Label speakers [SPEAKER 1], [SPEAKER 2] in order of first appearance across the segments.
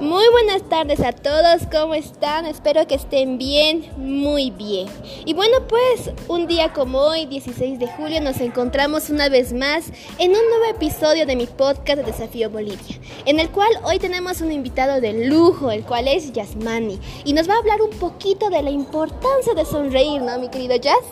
[SPEAKER 1] Muy buenas tardes a todos, ¿cómo están? Espero que estén bien, muy bien. Y bueno, pues un día como hoy, 16 de julio, nos encontramos una vez más en un nuevo episodio de mi podcast Desafío Bolivia, en el cual hoy tenemos un invitado de lujo, el cual es Yasmani, y nos va a hablar un poquito de la importancia de sonreír, ¿no, mi querido Jazz?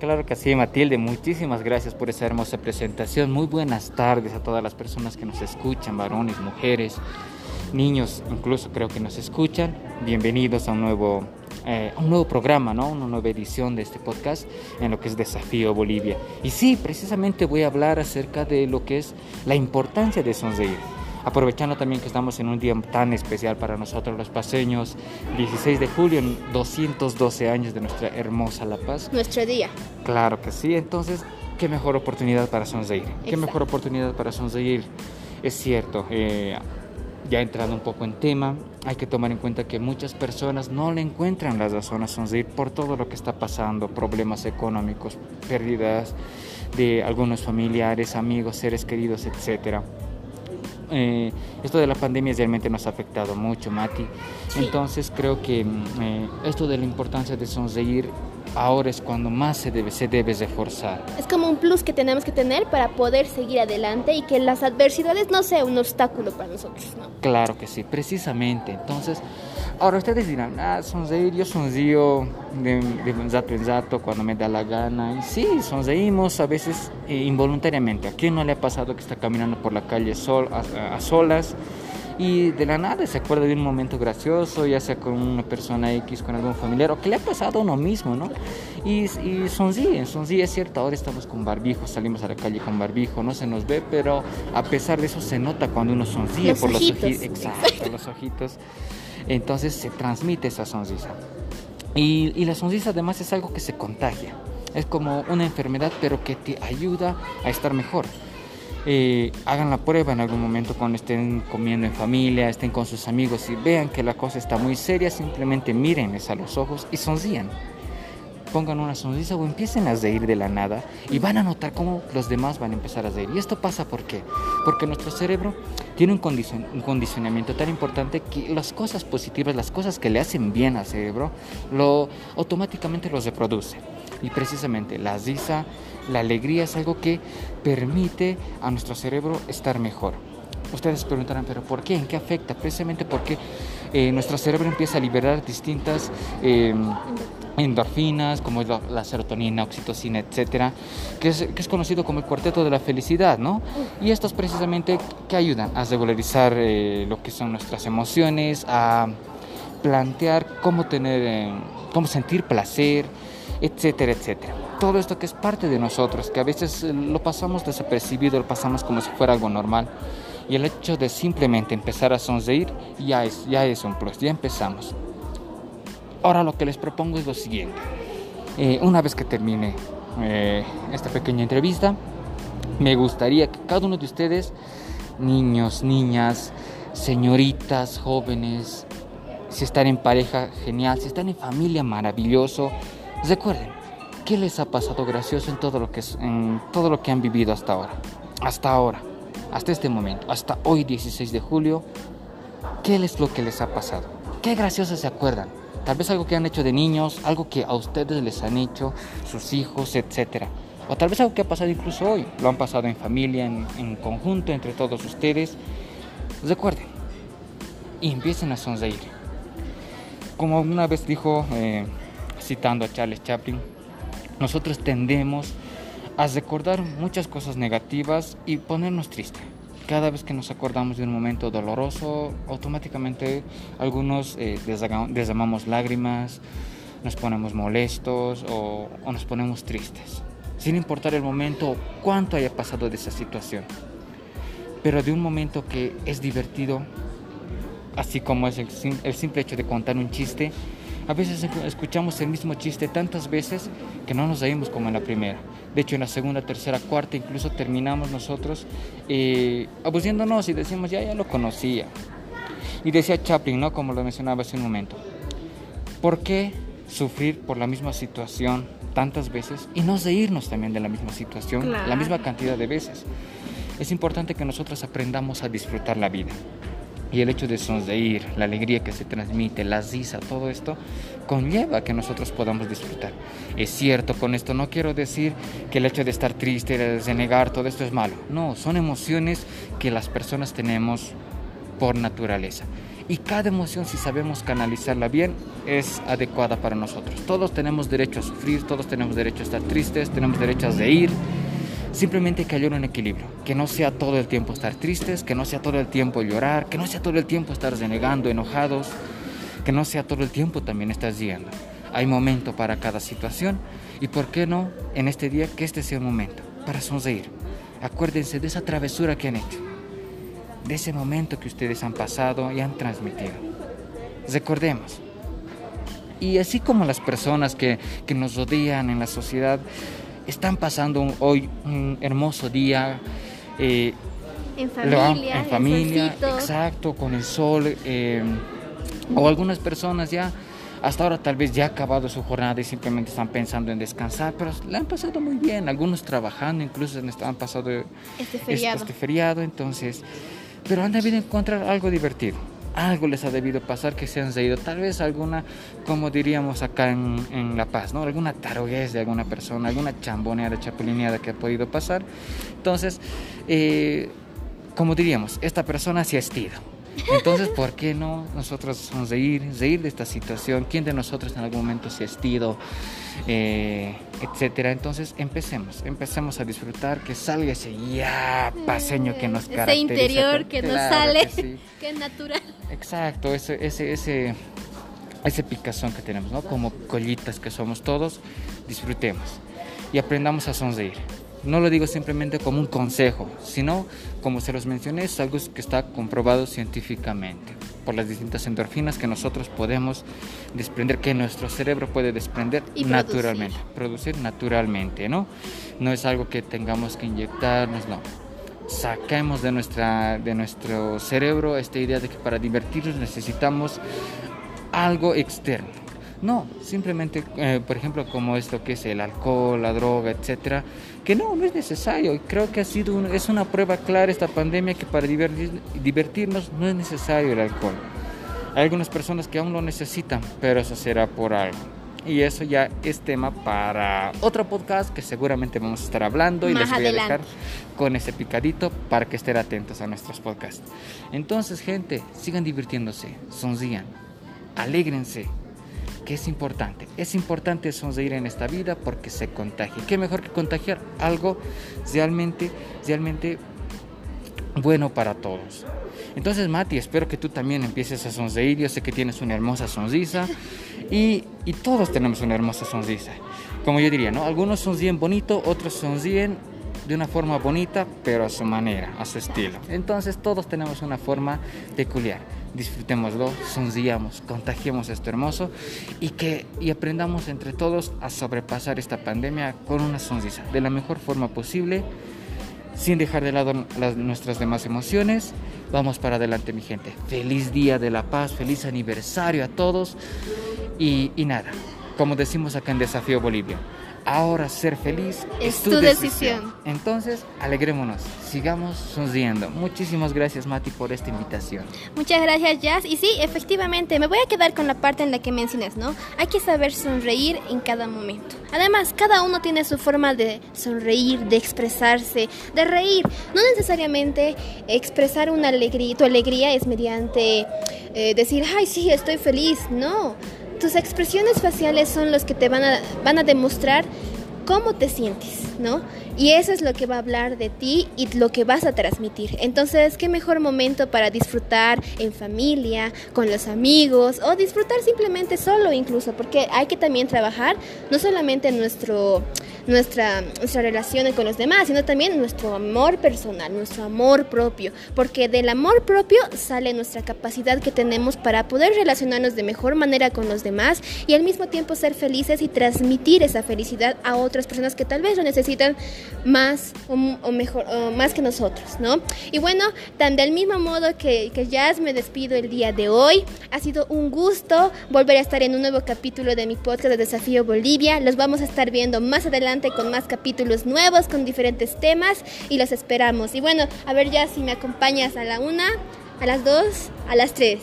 [SPEAKER 2] Claro que sí, Matilde. Muchísimas gracias por esa hermosa presentación. Muy buenas tardes a todas las personas que nos escuchan, varones, mujeres niños incluso creo que nos escuchan. Bienvenidos a un nuevo, eh, un nuevo programa, ¿no? una nueva edición de este podcast en lo que es Desafío Bolivia. Y sí, precisamente voy a hablar acerca de lo que es la importancia de sonreír. Aprovechando también que estamos en un día tan especial para nosotros los paseños, 16 de julio, 212 años de nuestra hermosa La Paz.
[SPEAKER 1] Nuestro día.
[SPEAKER 2] Claro que sí, entonces, qué mejor oportunidad para sonreír. Qué mejor oportunidad para sonreír. Es cierto, eh, ya entrando un poco en tema, hay que tomar en cuenta que muchas personas no le encuentran las razones a sonreír por todo lo que está pasando, problemas económicos, pérdidas de algunos familiares, amigos, seres queridos, etcétera. Eh, esto de la pandemia realmente nos ha afectado mucho, Mati. Entonces creo que mm, eh, esto de la importancia de sonreír ahora es cuando más se debe, se debe reforzar.
[SPEAKER 1] Es como un plus que tenemos que tener para poder seguir adelante y que las adversidades no sean un obstáculo para nosotros, ¿no?
[SPEAKER 2] Claro que sí, precisamente. Entonces, ahora ustedes dirán, ah, sonreír, yo sonrío de, de rato en rato cuando me da la gana. Y sí, sonreímos a veces eh, involuntariamente. ¿A quién no le ha pasado que está caminando por la calle sol, a solas? Y de la nada se acuerda de un momento gracioso, ya sea con una persona X, con algún familiar, o que le ha pasado a uno mismo, ¿no? Y, y sonríe, sonríe, es cierto, ahora estamos con barbijo, salimos a la calle con barbijo, no se nos ve, pero a pesar de eso se nota cuando uno sonríe
[SPEAKER 1] por
[SPEAKER 2] los
[SPEAKER 1] ojitos.
[SPEAKER 2] Exacto, los ojitos. Entonces se transmite esa sonrisa. Y, y la sonrisa además es algo que se contagia. Es como una enfermedad, pero que te ayuda a estar mejor. Eh, hagan la prueba en algún momento cuando estén comiendo en familia, estén con sus amigos y vean que la cosa está muy seria, simplemente mírenles a los ojos y sonrían. Pongan una sonrisa o empiecen a reír de la nada y van a notar cómo los demás van a empezar a reír. Y esto pasa ¿por qué? Porque nuestro cerebro tiene un, un condicionamiento tan importante que las cosas positivas, las cosas que le hacen bien al cerebro, lo automáticamente los reproduce. Y precisamente la risa, la alegría es algo que permite a nuestro cerebro estar mejor. Ustedes preguntarán, pero ¿por qué? ¿En qué afecta? Precisamente porque eh, nuestro cerebro empieza a liberar distintas eh, endorfinas, como la, la, serotonina, oxitocina, etcétera, que es, que es, conocido como el cuarteto de la felicidad, ¿no? Y estos precisamente que ayudan a regularizar eh, lo que son nuestras emociones, a plantear cómo tener, eh, cómo sentir placer, etcétera, etcétera. Todo esto que es parte de nosotros, que a veces eh, lo pasamos desapercibido, lo pasamos como si fuera algo normal. Y el hecho de simplemente empezar a sonreír ya es, ya es un plus, ya empezamos. Ahora lo que les propongo es lo siguiente. Eh, una vez que termine eh, esta pequeña entrevista, me gustaría que cada uno de ustedes, niños, niñas, señoritas, jóvenes, si están en pareja, genial, si están en familia, maravilloso, recuerden, ¿qué les ha pasado gracioso en todo lo que, en todo lo que han vivido hasta ahora? Hasta ahora, hasta este momento, hasta hoy 16 de julio, ¿qué es lo que les ha pasado? ¿Qué gracioso se acuerdan? Tal vez algo que han hecho de niños, algo que a ustedes les han hecho, sus hijos, etc. O tal vez algo que ha pasado incluso hoy. Lo han pasado en familia, en, en conjunto, entre todos ustedes. Recuerden y empiecen a sonreír. Como una vez dijo, eh, citando a Charles Chaplin, nosotros tendemos a recordar muchas cosas negativas y ponernos tristes cada vez que nos acordamos de un momento doloroso, automáticamente algunos eh, lágrimas, nos ponemos molestos o, o, nos ponemos tristes, sin importar el momento o cuánto haya pasado de esa situación. Pero de un momento que es divertido, así como es el, el simple hecho de contar un chiste, a veces escuchamos el mismo chiste tantas veces que no nos reímos como en la primera. De hecho, en la segunda, tercera, cuarta, incluso terminamos nosotros eh, abusiéndonos y decimos, ya, ya lo conocía. Y decía Chaplin, ¿no? Como lo mencionaba hace un momento. ¿Por qué sufrir por la misma situación tantas veces y no reírnos también de la misma situación claro. la misma cantidad de veces? Es importante que nosotros aprendamos a disfrutar la vida. Y el hecho de sonreír, la alegría que se transmite, la risa, todo esto conlleva que nosotros podamos disfrutar. Es cierto, con esto no quiero decir que el hecho de estar triste, de negar, todo esto es malo. No, son emociones que las personas tenemos por naturaleza. Y cada emoción, si sabemos canalizarla bien, es adecuada para nosotros. Todos tenemos derecho a sufrir, todos tenemos derecho a estar tristes, tenemos derecho a reír, Simplemente que haya un equilibrio, que no sea todo el tiempo estar tristes, que no sea todo el tiempo llorar, que no sea todo el tiempo estar renegando, enojados, que no sea todo el tiempo también estar riendo. Hay momento para cada situación y por qué no en este día que este sea el momento para sonreír. Acuérdense de esa travesura que han hecho, de ese momento que ustedes han pasado y han transmitido. Recordemos. Y así como las personas que, que nos rodean en la sociedad, están pasando hoy un hermoso día.
[SPEAKER 1] Eh, en familia,
[SPEAKER 2] en familia, exacto, con el sol. Eh, o algunas personas ya, hasta ahora tal vez ya ha acabado su jornada y simplemente están pensando en descansar, pero la han pasado muy bien. Algunos trabajando, incluso han pasado
[SPEAKER 1] este feriado.
[SPEAKER 2] este feriado, entonces, pero han debido encontrar algo divertido algo les ha debido pasar que se han reído, tal vez alguna, como diríamos acá en, La Paz, ¿no? alguna taruguez de alguna persona, alguna chamboneada, chapulineada que ha podido pasar. Entonces, eh, como diríamos, esta persona se ha estido entonces, ¿por qué no nosotros sonreír, reír de esta situación? ¿Quién de nosotros en algún momento se ha estido, eh, etcétera? Entonces, empecemos, empecemos a disfrutar, que salga ese ya paseño que nos caracteriza.
[SPEAKER 1] Ese interior que nos sale, que, es natural.
[SPEAKER 2] Exacto, ese, ese, ese, ese picazón que tenemos, ¿no? Como collitas que somos todos, disfrutemos y aprendamos a sonreír. No lo digo simplemente como un consejo, sino, como se los mencioné, es algo que está comprobado científicamente por las distintas endorfinas que nosotros podemos desprender, que nuestro cerebro puede desprender naturalmente, producir. naturalmente, ¿no? No es algo que tengamos que inyectarnos, no. Saquemos de, nuestra, de nuestro cerebro esta idea de que para divertirnos necesitamos algo externo no, simplemente, eh, por ejemplo, como esto que es el alcohol, la droga, etcétera, que no, no es necesario. Creo que ha sido es una prueba clara esta pandemia que para divertirnos no es necesario el alcohol. Hay algunas personas que aún lo necesitan, pero eso será por algo. Y eso ya es tema para otro podcast que seguramente vamos a estar hablando y les voy a dejar con ese picadito para que estén atentos a nuestros podcasts. Entonces, gente, sigan divirtiéndose, sonrían, alégrense, que es importante. Es importante sonreír en esta vida porque se contagia. ¿Qué mejor que contagiar algo realmente, realmente bueno para todos? Entonces, Mati, espero que tú también empieces a sonreír. Yo sé que tienes una hermosa sonrisa y, y todos tenemos una hermosa sonrisa. Como yo diría, ¿no? Algunos sonríen bonito, otros sonríen de una forma bonita, pero a su manera, a su estilo. Entonces, todos tenemos una forma peculiar disfrutémoslo, sonriamos, contagiemos esto hermoso y que y aprendamos entre todos a sobrepasar esta pandemia con una sonrisa de la mejor forma posible, sin dejar de lado las, nuestras demás emociones. Vamos para adelante, mi gente. Feliz día de la paz, feliz aniversario a todos y, y nada, como decimos acá en Desafío Bolivia. Ahora ser feliz
[SPEAKER 1] es, tu, decisión.
[SPEAKER 2] Entonces, alegrémonos, sigamos sonriendo. Muchísimas gracias, Mati, por esta invitación.
[SPEAKER 1] Muchas gracias, Jazz. Y sí, efectivamente, me voy a quedar con la parte en la que mencionas, ¿no? Hay que saber sonreír en cada momento. Además, cada uno tiene su forma de sonreír, de expresarse, de reír. No necesariamente expresar una alegría, tu alegría es mediante eh, decir, ay, sí, estoy feliz. No tus expresiones faciales son los que te van a, van a demostrar cómo te sientes, ¿no? Y eso es lo que va a hablar de ti y lo que vas a transmitir. Entonces, ¿qué mejor momento para disfrutar en familia, con los amigos o disfrutar simplemente solo incluso? Porque hay que también trabajar no solamente nuestro nuestra, nuestra relación con los demás, sino también nuestro amor personal, nuestro amor propio, porque del amor propio sale nuestra capacidad que tenemos para poder relacionarnos de mejor manera con los demás y al mismo tiempo ser felices y transmitir esa felicidad a otras personas que tal vez lo necesitan más o, mejor o más que nosotros, ¿no? Y bueno, tan del mismo modo que, que ya me despido el día de hoy, ha sido un gusto volver a estar en un nuevo capítulo de mi podcast de Desafío Bolivia. Los vamos a estar viendo más adelante con más capítulos nuevos, con diferentes temas y los esperamos. Y bueno, a ver ya si me acompañas a la una, a las 2, a las 3.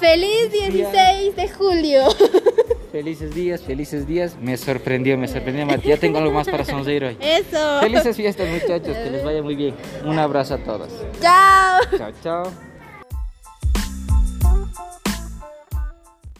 [SPEAKER 1] ¡Feliz 16 de julio!
[SPEAKER 2] Felices días, felices días. Me sorprendió, me sorprendió. Ya tengo algo más para sonreír hoy.
[SPEAKER 1] Eso.
[SPEAKER 2] Felices fiestas, muchachos. Que les vaya muy bien. Un abrazo a todos.
[SPEAKER 1] Chao.
[SPEAKER 2] Chao, chao.